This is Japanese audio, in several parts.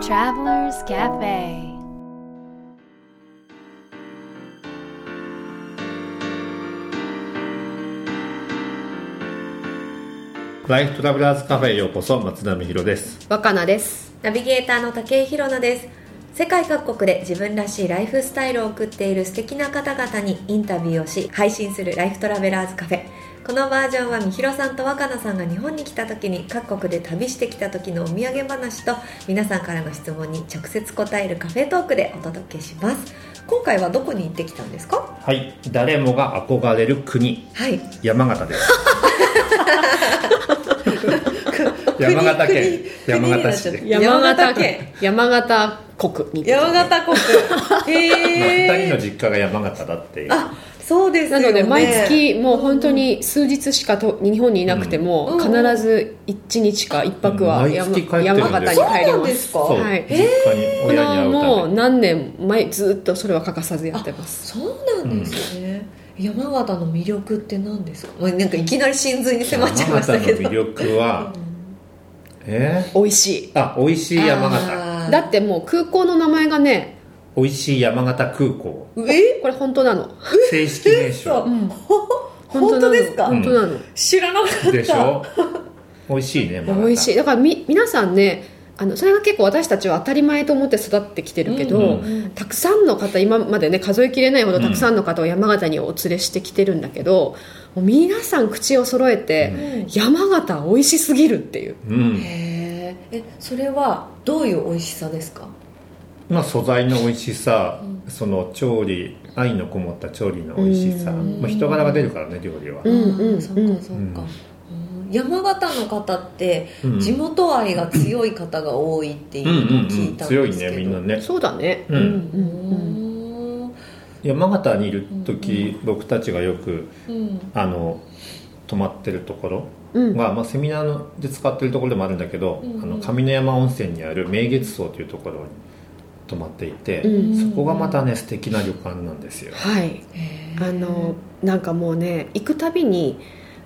Travelers Cafe. ライフトラベラーズカフェへようこそ松並博です。若菜です。ナビゲーターの竹井宏奈です。世界各国で自分らしいライフスタイルを送っている素敵な方々にインタビューをし配信するライフトラベラーズカフェこのバージョンはみひろさんと若菜さんが日本に来た時に各国で旅してきた時のお土産話と皆さんからの質問に直接答えるカフェトークでお届けします。今回はどこに行ってきたんですか？はい。誰もが憧れる国。はい。山形です 山形県。山形市で、山形県。山形国。に山形国。まあ、へ2人のえ実家が山形だって。いうあそうですよね。なので毎月もう本当に数日しかと日本にいなくてもうん。必ず1日か1泊は毎山山形にそう帰りまなんですそう、はい。実家にこれはもう何年前ずっとそれは欠かさずやってます。そうなんですね、山形の魅力って何ですか、まあ、なんかいきなり真髄に迫っちゃいましたけど。山形の魅力はえ？美味しい。ー、あ美味しい山形。だってもう空港の名前がね美味しい山形空港。え？これ本当なの？正式名そう称本当ですか、本当なの。知らなかった。でしょ？美味しいね山形美味しい。だからみ皆さんねあのそれが結構私たちは当たり前と思って育ってきてるけど、うんうんたくさんの方今までね数えきれないほどたくさんの方を山形にお連れしてきてるんだけど、もう皆さん口を揃えて、うん。山形美味しすぎるっていう。うん。へー。えそれはどういう美味しさですか？まあ、素材の美味しさ、その調理愛のこもった調理の美味しさ、うん。まあ、人柄が出るからね料理は、うんうんそっかそっか、うんうん山形の方ってうん。地元愛が強い方が多いっていううんうんのを聞いうん強いたん。ですけど、ねみんなね。そうだね。うん。うんうん山形にいる時、僕たちがよくうん。あの泊まってるところうん。が、まあ、セミナーで使ってるところでもあるんだけど、うんうん。あの上山温泉にある明月荘というところに泊まっていて、うん。そこがまたね素敵な旅館なんですよ、はい。あのなんかもうね行くたびに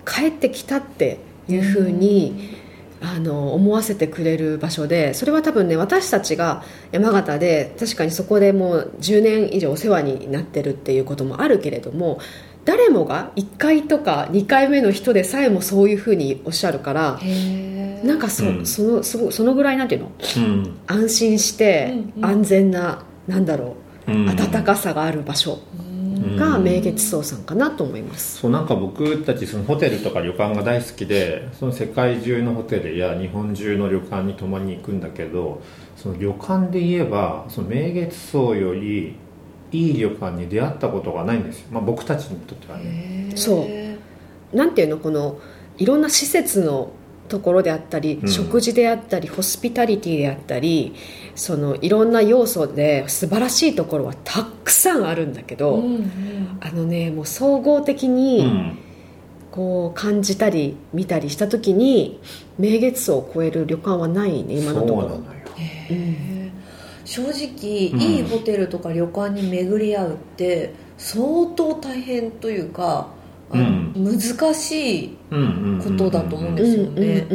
帰ってきたっていうふうに、あの思わせてくれる場所でそれは多分ね私たちが山形で確かにそこでもう10年以上お世話になってるっていうこともあるけれども誰もが1回とか2回目の人でさえもそういうふうにおっしゃるからなんかそ,、うん。そのそのそのぐらいなんていうの？うん。安心してうんうん。安全な、なんだろううん。温かさがある場所。うんが明月荘さんかなと思います。そうなんか僕たちそのホテルとか旅館が大好きでその世界中のホテルや日本中の旅館に泊まりに行くんだけどその旅館で言えばその明月荘よりいい旅館に出会ったことがないんですよ、まあ、僕たちにとってはね。そう。なんていうのこのいろんな施設のところであったり、うん。食事であったりホスピタリティであったりそのいろんな要素で素晴らしいところはたくさんあるんだけど、うんうん。あのねもう総合的うにん。こう感じたり見たりした時に明月荘を超える旅館はないね今のところ。そうなのよ。へー。正直、うん。いいホテルとか旅館に巡り合うって相当大変というかあのうんうんうんうんことだと思うんうですよんね、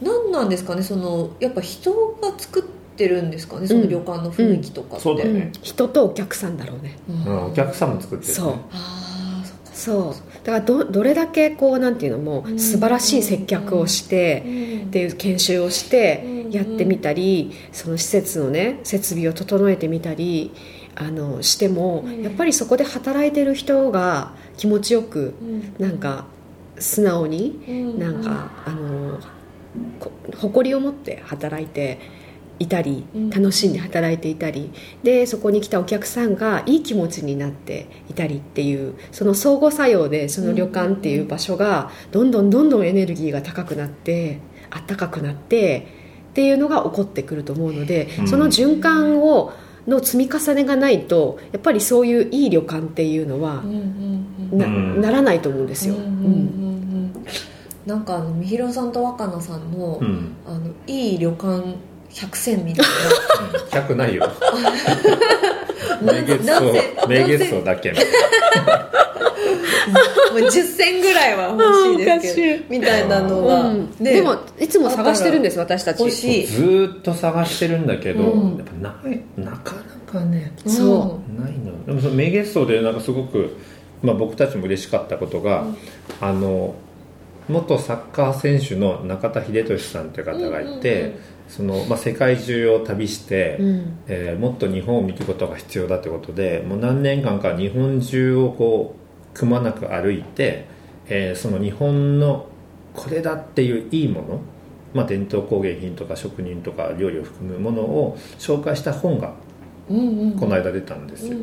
何なんですかね？そのやっぱ人が作ってるんですかね？その旅館の雰囲気とかって、そうだよね。うん。人とお客さんだろうね。うん。うん。お客さんも作ってる、ね、そう。ああそっかそう。だからどどれだけこうなんていうのもうん素晴らしい接客をしてうん。っていう研修をしてうん。やってみたりその施設のね設備を整えてみたりあのしてもうん。やっぱりそこで働いてる人が気持ちよくうん。なんか素直にうん。なんかあのこ誇りを持って働いていたりうん。楽しんで働いていたりでそこに来たお客さんがいい気持ちになっていたりっていうその相互作用でその旅館っていう場所がどんどんどんどんエネルギーが高くなってあったかくなってっていうのが起こってくると思うのでうん。その循環をの積み重ねがないとやっぱりそういういい旅館っていうのはうんうんうん。な,、うん。ならないと思うんですよ。なんかあのみひろさんと若菜さんの,、うん。あのいい旅館百選みたい100 ないよ。な明月荘明月荘だけ もう分10銭ぐらいは欲しいですけどみたいなのが、うん。ね。でもいつも探してるんです私たち。欲しい。ずーっと探してるんだけど、うん。やっぱないなかなかねそないのでもその名月荘でなんかすごく、まあ、僕たちも嬉しかったことが、あの元サッカー選手の中田英寿さんという方がいて、うんうんうんそのまあ、世界中を旅して、うん。えーもっと日本を見ることが必要だということでもう何年間か日本中をこうくまなく歩いて、えーその日本のこれだっていういいもの、まあ、伝統工芸品とか職人とか料理を含むものを紹介した本がうんうん。この間出たんですよ、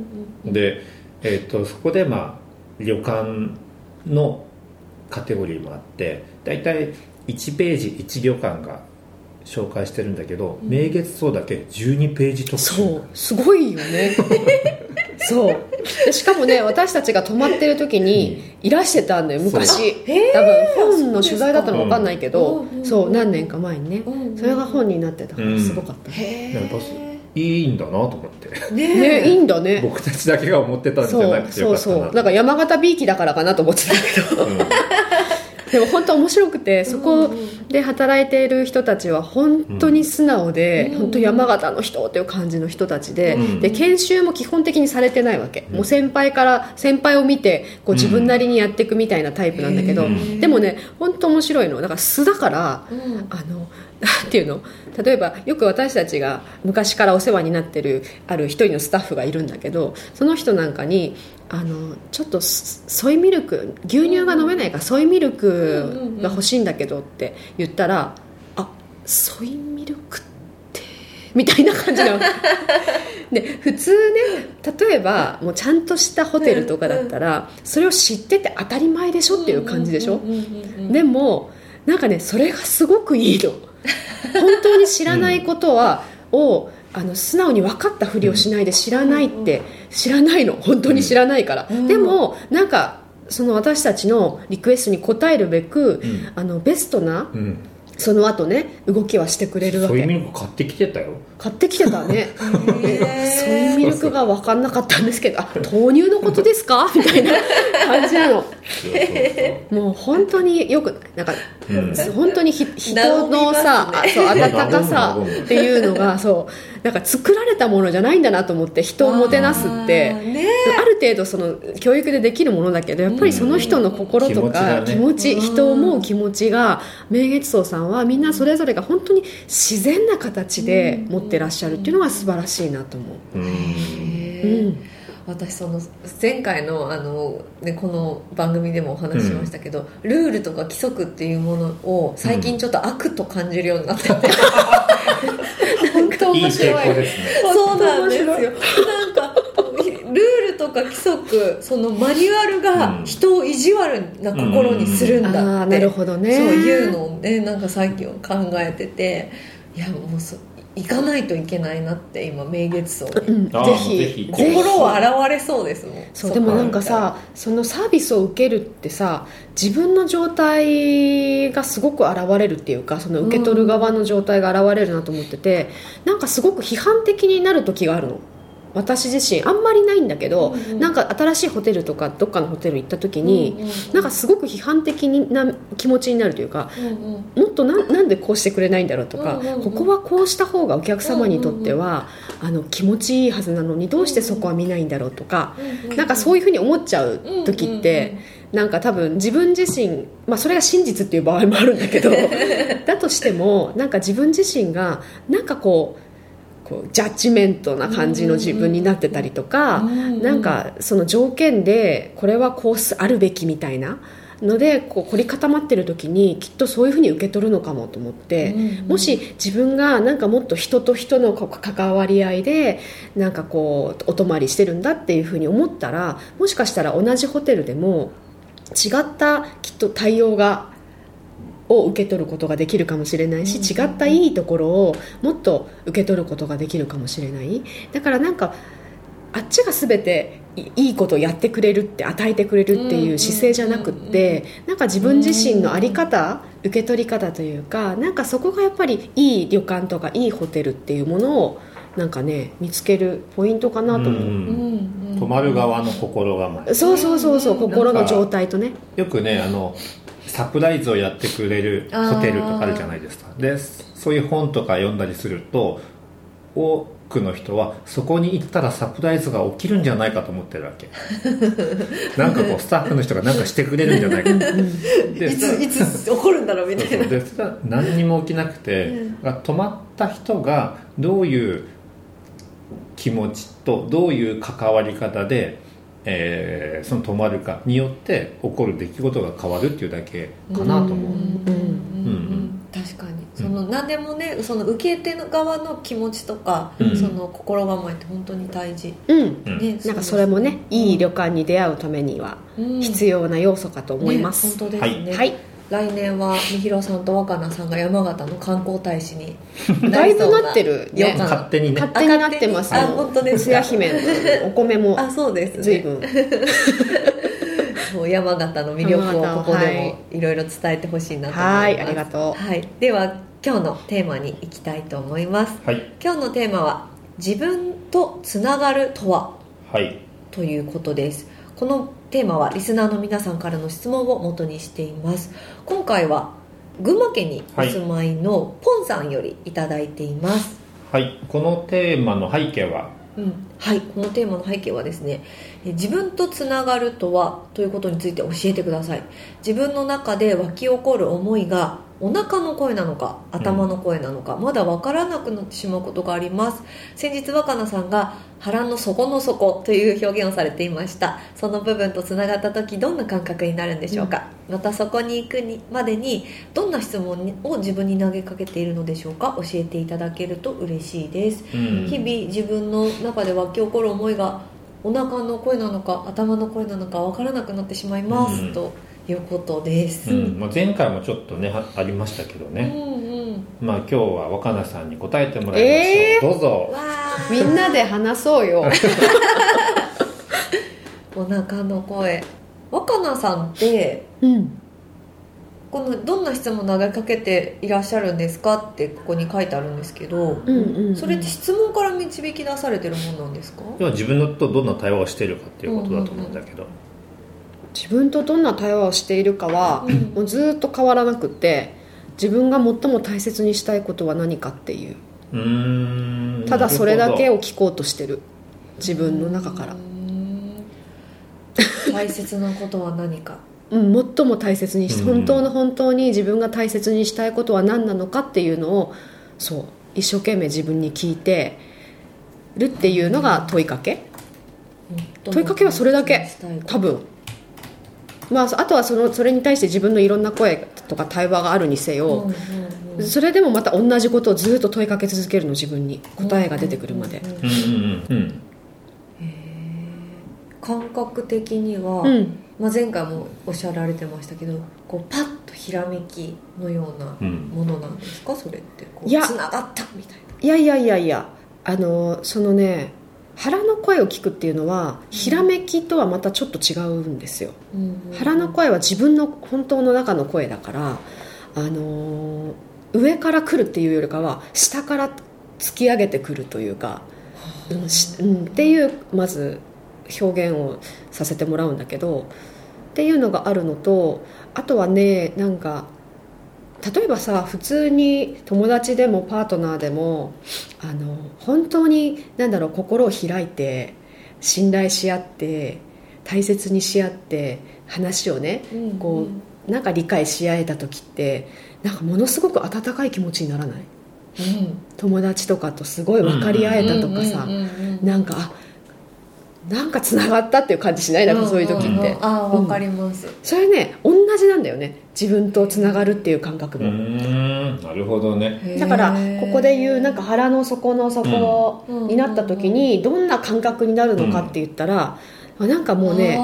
うんで、えー、とそこで、まあ、旅館のカテゴリーもあって大体1ページ1旅館が紹介してるんだけど、名月荘だけ12ページ特集。そうすごいよね そう。でしかもね私たちが泊まってる時にいらしてたんだよ昔。多分本の取材だったの分か。んないけどそう何年か前にね。それが本になってたからうん。すごかった、へやっぱえいいんだなと思って。ねねいいんだね。僕たちだけが思ってたんじゃそうなくてよそうかったな。そうなんか山形びいきだからかなと思ってたけど。うんでも本当面白くてそこで働いている人たちは本当に素直で、うん。本当山形の人という感じの人たちで,、うん。で研修も基本的にされてないわけ、もう先輩から先輩を見てこう自分なりにやっていくみたいなタイプなんだけど、うん。でもね本当面白いのだから素だからうん。あのなんていうの？例えばよく私たちが昔からお世話になってるある一人のスタッフがいるんだけどその人なんかにあのちょっとソソイミルク牛乳が飲めないからソイミルクが欲しいんだけどって言ったら「あソイミルクって」みたいな感じなの。で普通ね例えばもうちゃんとしたホテルとかだったらそれを知ってて当たり前でしょっていう感じでしょ？でもなんかねそれがすごくいいの。本当に知らないことは、をあの素直に分かったふりをしないで知らないって、知らないの。本当に知らないから、うん。でもなんかその私たちのリクエストに応えるべく、ん。あのベストなうん。その後ね動きはしてくれるわそういうけミルク買ってきてたよ。買ってきてたね。へー。そういうミルクが分かんなかったんですけどあ豆乳のことですか？みたいな感じなの。もう本当によくなんか、うん。本当にひ人のさ、あそう温かさっていうのがそうなんか作られたものじゃないんだなと思って人をもてなすってねある程度その教育でできるものだけどやっぱりその人の心とか気持ちがね。気持ち人を思う気持ちが明月荘さんはみんなそれぞれが本当に自然な形で持ってらっしゃるっていうのが素晴らしいなと思う。うん。うへーん私その前回のあの、ね、この番組でもお話ししましたけど、ルールとか規則っていうものを最近ちょっと悪と感じるようになってて、本当いい面白い。ね。そうなんですよ。なんかルールとか規則そのマニュアルが人を意地悪な心にするんだって、ああなるほどね。そういうのをねなんか最近考えてて。いやもうそ行かないといけないなって今明月荘。にぜひ心を洗われそうです。もんそうでもなんかさそのサービスを受けるってさ自分の状態がすごく現れるっていうかその受け取る側の状態が現れるなと思ってて、なんかすごく批判的になる時があるの私自身あんまりないんだけど、うんうん。なんか新しいホテルとかどっかのホテル行った時に、うんうんうん。なんかすごく批判的な気持ちになるというかうんうん。もっとななんでこうしてくれないんだろうとか、うんうんうん。ここはこうした方がお客様にとっては、あの気持ちいいはずなのにどうしてそこは見ないんだろうとか、なんかそういうふうに思っちゃう時って、なんか多分自分自身、まあ、それが真実っていう場合もあるんだけど だとしてもなんか自分自身がなんかこうこうジャッジメントな感じの自分になってたりとか、なんかその条件でこれはこうすあるべきみたいなのでこう凝り固まってる時にきっとそういうふうに受け取るのかもと思って、うんうん。もし自分がなんかもっと人と人のこう関わり合いでなんかこうお泊まりしてるんだっていうふうに思ったらもしかしたら同じホテルでも違ったきっと対応がを受け取ることができるかもしれないし、違ったいいところをもっと受け取ることができるかもしれない。だからなんかあっちが全ていいいことをやってくれるって与えてくれるっていう姿勢じゃなくってなんか自分自身の在り方受け取り方というかなんかそこがやっぱりいい旅館とかいいホテルっていうものをなんかね見つけるポイントかなと思う、う泊まる側の心構えそうそうそうそううん心の状態とね。よくねあのサプライズをやってくれるホテルとかあるじゃないですか。でそういう本とか読んだりすると多くの人はそこに行ったらサプライズが起きるんじゃないかと思ってるわけ。なんかこうスタッフの人が何かしてくれるんじゃないかで いついつ起こるんだろうみたいな。でそれは何にも起きなくて、泊まった人がどういう気持ちとどういう関わり方で、えーその泊まるかによって起こる出来事が変わるっていうだけかなと思う、うんうんうん確かに。その何でもねその受け手側の気持ちとか、うん。その心構えって本当に大事、うん。うん。ねなんかそれもねいい旅館に出会うためには必要要な要素かと思います、本当ですね、はい来年はみひろさんと若菜さんが山形の観光大使に だいぶなってるね。勝手にね。勝手になってますあ本当ですか？姫のお米も あそうですね。随分。もう山形の魅力をここではもいろいろ伝えてほしいなと思います。はいありがとう。はい、では今日のテーマに行きたいと思います。はい。今日のテーマは「自分とつながるとは?はい」ということですこのテーマはリスナーの皆さんからの質問を元にしています。今回は群馬県にお住まいのポンさんよりいただいています、はい。このテーマの背景は？うん、はい。このテーマの背景はですねえ自分とつながるとは？ということについて教えてください。自分の中で湧き起こる思いがお腹の声なのか頭の声なのか、まだ分からなくなってしまうことがあります。先日若菜さんが腹の底の底という表現をされていました。その部分とつながった時どんな感覚になるんでしょうか、またそこに行くにまでにどんな質問を自分に投げかけているのでしょうか？教えていただけると嬉しいです。うん。日々自分の中で湧き起こる思いがお腹の声なのか頭の声なのか分からなくなってしまいます、うん。ということです、うん。まあ、前回もちょっとねはありましたけどうんね、うん。まあ今日は若菜さんに答えてもらいましょう、えどうぞ。わあ。みんなで話そうよ。お腹の声。若菜さんってうん。このどんな質問投げかけていらっしゃるんですかってここに書いてあるんですけど、うんうんうん。それって質問から導き出されてるもんなんですか？要は自分のとどんな対話をしているかっていうことだと思うんだけど、自分とどんな対話をしているかは、うん。もうずっと変わらなくって自分が最も大切にしたいことは何かっていう。ただそれだけをを聞こうとしてる。自分の中から。大切なことは何か？うん、最も大切に本当の本当に自分が大切にしたいことは何なのかっていうのをそう一生懸命自分に聞いてるっていうのが問いかけ。問いかけはそれだけ。多分まああとはそのそれに対して自分のいろんな声とか対話があるにせよ、うんうんうん。それでもまた同じことをずっと問いかけ続けるの自分に答えが出てくるまで。感覚的には、うん。まあ、前回もおっしゃられてましたけどこうパッとひらめきのようなうん。ものなんですか？それって。つながったみたいいやいやいやいや。あのそのね腹の声を聞くっていうのはひらめきとはまたちょっと違うんですよ。な、うんうん。腹の声は自分の本当の中の声だからあの上から来るっていうよりかは下から突き上げてくるというか、うんしうん、っていうまず表現をさせてもらうんだけどっていうのがあるのとあとはねなんか例えばさ普通に友達でもパートナーでもあの本当に何だろう心を開いて信頼し合って大切にし合って話をねうんうん。こうなんか理解し合えた時ってなんかものすごく温かい気持ちにならない？友達とかとすごい分かり合えたとかさうんうんうんうん。なんかあなんかつながったっていう感じしない？なんかそういう時って。んんん。ああ分かります、それね同じなんだよね。自分とつながるっていう感覚うもなるほどね。だからここで言うなんか腹の底の底うん。になった時にどんな感覚になるのかって言ったらあなんかもうね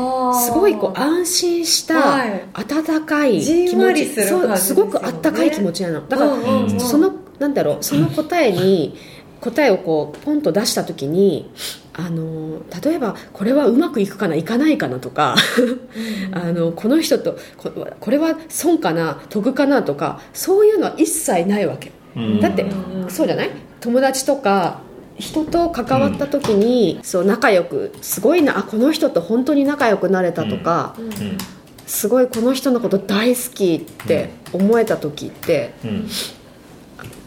すごいこう安心したはい。温かいじんわり気持ちする感じそうすごくですよねあったかい気持ちなの。だからうんうんうん。そのなんだろうその答えに 答えをこうポンと出した時にあの例えばこれはうまくいくかないかないかなとか あのこの人とここれは損かな得かなとかそういうのは一切ないわけ。うん。だってうん。うんそうじゃない？友達とか人と関わった時に、そう仲良くすごいなあこの人と本当に仲良くなれたとか、うん。うん。すごいこの人のこと大好きって思えた時ってうん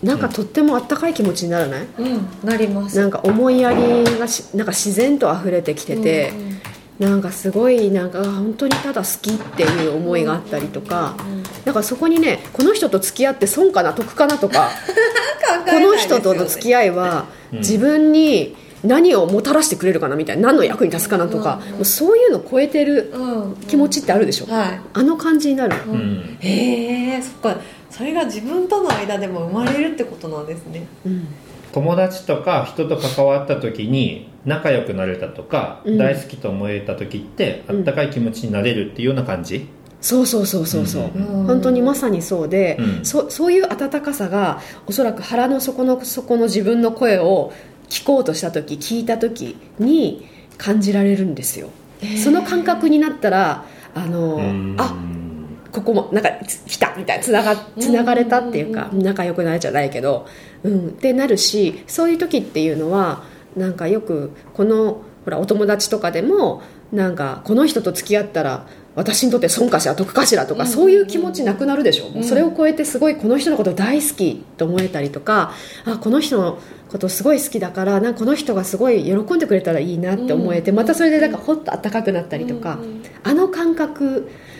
なんかとってもあったかい気持ちにならない？うんなります。なんか思いやりがしなんか自然と溢れてきてて、うんうんなんかすごいなんかあ本当にただ好きっていう思いがあったりとか、なんかそこにねこの人と付き合って損かな得かなとか この人との付き合いはうん。自分に何をもたらしてくれるかなみたいな何の役に立つかなとか、もうそういうの超えてるうん気持ちってあるでしょ、はい。あの感じになる、うん。うん。へえそっかそれが自分との間でも生まれるってことなんですね。うん。友達とか人と関わった時に仲良くなれたとか、うん。大好きと思えた時ってあったかい気持ちになれるっていうような感じ、そうそうそうそうそう、うん本当にまさにそうで、うん。そそういう温かさがおそらく腹の底の底の自分の声を聞こうとした時聞いた時に感じられるんですよ。その感覚になったらあの、うん。あここもなんかつ来たみたいなつながつながれたっていうか仲良くなれじゃないけど、うん、ってなるしそういう時っていうのはなんかよくこのほらお友達とかでもなんかこの人と付き合ったら私にとって損かしら得かしらとか、うんそういう気持ちなくなるでしょ、うん。それを超えてすごいこの人のこと大好きと思えたりとかあこの人のことすごい好きだからなんかこの人がすごい喜んでくれたらいいなって思えて、またそれでなんかほっと温かくなったりとか、うんあの感覚うん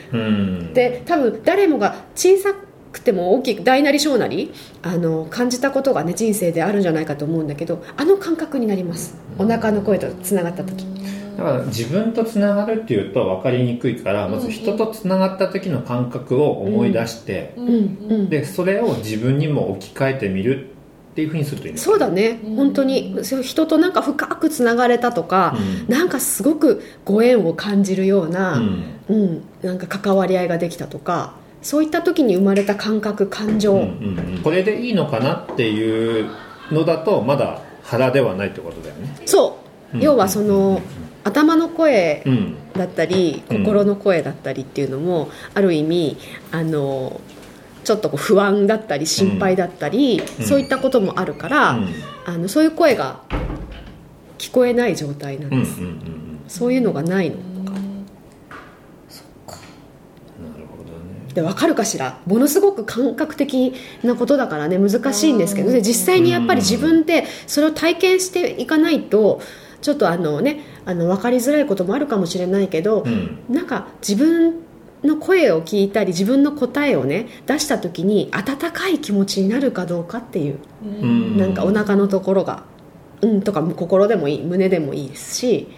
で多分誰もが小さくても大きく大なり小なりあの感じたことがね人生であるんじゃないかと思うんだけどあの感覚になります。お腹の声とつながった時。だから自分とつながるっていうと分かりにくいからまず人とつながった時の感覚を思い出して、でそれを自分にも置き換えてみるっていうふうにするといいそうだね。うん。本当に。そう人となんか深くつながれたとか、うん。なんかすごくご縁を感じるような、うん。うん、なんか関わり合いができたとかそういった時に生まれた感覚感情、うんうんうん。これでいいのかなっていうのだとまだ腹ではないってことだよね。そう、うん。要はその、頭の声うん。だったりうん。心の声だったりっていうのも、ある意味あのちょっとこう不安だったり心配だったり、うん。そういったこともあるから、うん。あのそういう声が聞こえない状態なんです、うんうんそういうのがないのとか。なるほどね。で分かるかしら？ものすごく感覚的なことだからね難しいんですけどで実際にやっぱり自分でそれを体験していかないとちょっとあのねあの分かりづらいこともあるかもしれないけど、うん。なんか自分の声を聞いたり自分の答えをね出した時に温かい気持ちになるかどうかっていう、うん。なんかお腹のところがうんとか心でもいい胸でもいいですし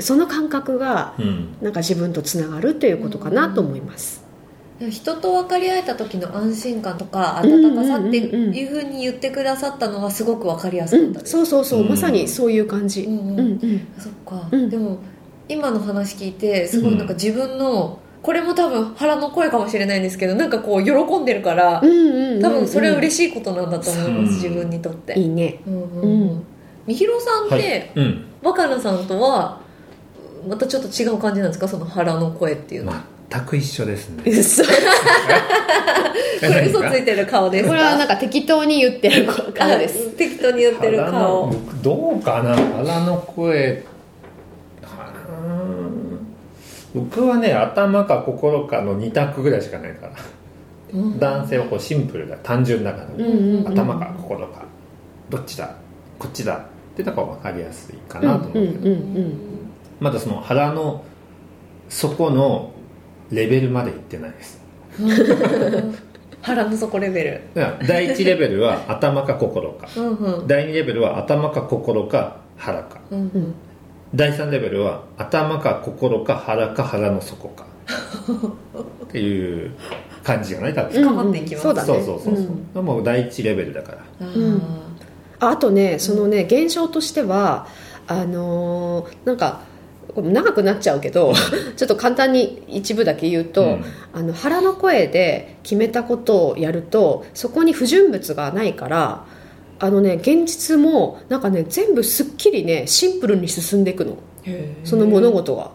その感覚がうん。なんか自分とつながるっていうことかなと思います、人と分かり合えた時の安心感とか温かさってうんうん。うんうんいうふうに言ってくださったのはすごく分かりやすうんかったです、そうそうそう、うん。まさにそういう感じ、うんうん。うんうんそっか、うん。でも今の話聞いてすごいなんか自分の、これも多分腹の声かもしれないんですけどなんかこう喜んでるから、うんうんうん多分それはし嬉しいことなんだと思います、うん。自分にとって。いいね。うんうんううん。みひろさんっはい。て、うん。若菜さんとはまたちょっと違う感じなんですか？その腹の声っていうの。は、全く一緒ですね。嘘。ここれ嘘ついてる顔ですか？れはなんか適当に言ってる顔です。あ適当に言ってる顔。僕どうかな？腹の声うん僕はね頭か心かの2択ぐらいしかないから、うん。男性はこうシンプルだ単純だから、うんうんうん。頭か心か。どっちだこっちだってのが分かりやすいかなと思うけど、うんまだその腹の底のレベルまでいってないです。腹の底レベル。第1レベルは頭か心か。うんうん。第2レベルは頭か心か腹か。うんうん第3レベルは頭か心か腹か腹の底か。っていう感じじゃない多分、深まっていきますそうだね。そうそうそうそう、んもう第1レベルだから。あー。うんああとねそのね現象としてはあのーなんか長くなっちゃうけどちょっと簡単に一部だけ言うと、うん。あの腹の声で決めたことをやるとそこに不純物がないからあのね現実もなんかね全部すっきりねシンプルに進んでいくの。その物事がっ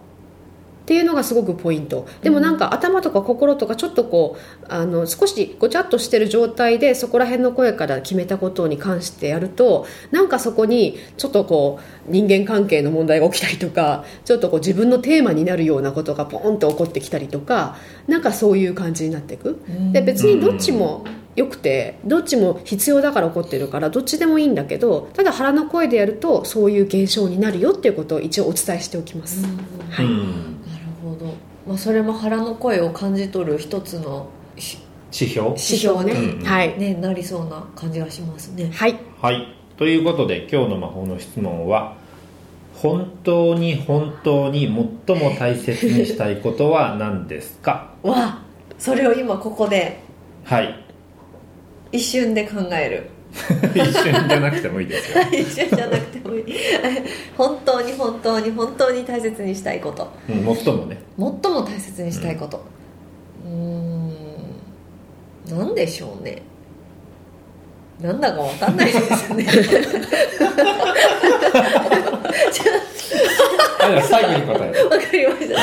ていうのがすごくポイント。でもなんか頭とか心とかちょっとこうあの少しごちゃっとしてる状態でそこら辺の声から決めたことに関してやるとなんかそこにちょっとこう人間関係の問題が起きたりとかちょっとこう自分のテーマになるようなことがポンと起こってきたりとかなんかそういう感じになっていく。で別にどっちもよくてどっちも必要だから起こってるからどっちでもいいんだけどただ腹の声でやるとそういう現象になるよっていうことを一応お伝えしておきます、はいうんなるほど、まあ、それも腹の声を感じ取る一つのし指標？指標ね、うんはい、ねなりそうな感じがしますね。はい。はい。ということで今日の魔法の質問は本当に本当に最も大切にしたいことは何ですか？わあそれを今ここで。はい一瞬で考える。一瞬じゃなくてもいいですよ。一瞬じゃなくてもいい。本当に本当に本当に大切にしたいこと。うん最もね。最も大切にしたいこと。うーん。何でしょうね。なんだか分かんないですね。あじゃあ最後に答える。わかりました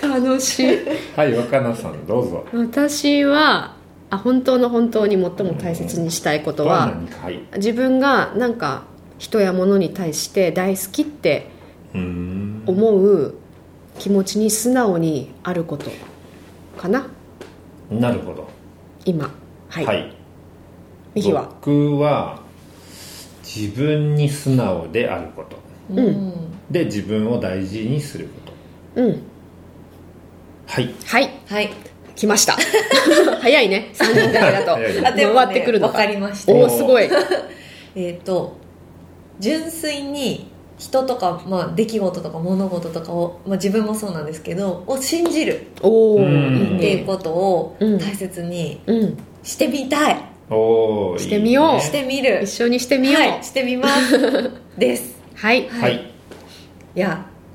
楽しい。はい若菜さんどうぞ。私はあ本当の本当に最も大切にしたいことははい。自分がなんか人や物に対して大好きって思う気持ちに素直にあることかな。なるほど。今。はい、はい。右は？僕は自分に素直であること。うん。で自分を大事にすること。うんはい。はい。はい。来ました。早いね。3人だけだとあでも、ね、回ってくるの分かりました。おおすごい。えっ、と純粋に人とか、まあ、出来事とか物事とかを、まあ、自分もそうなんですけどを信じるっていうことをうん。大切にうん。してみたい、おーしてみよう。いいねしてみる。一緒にしてみよう。はいしてみます。です。はい。はい、いや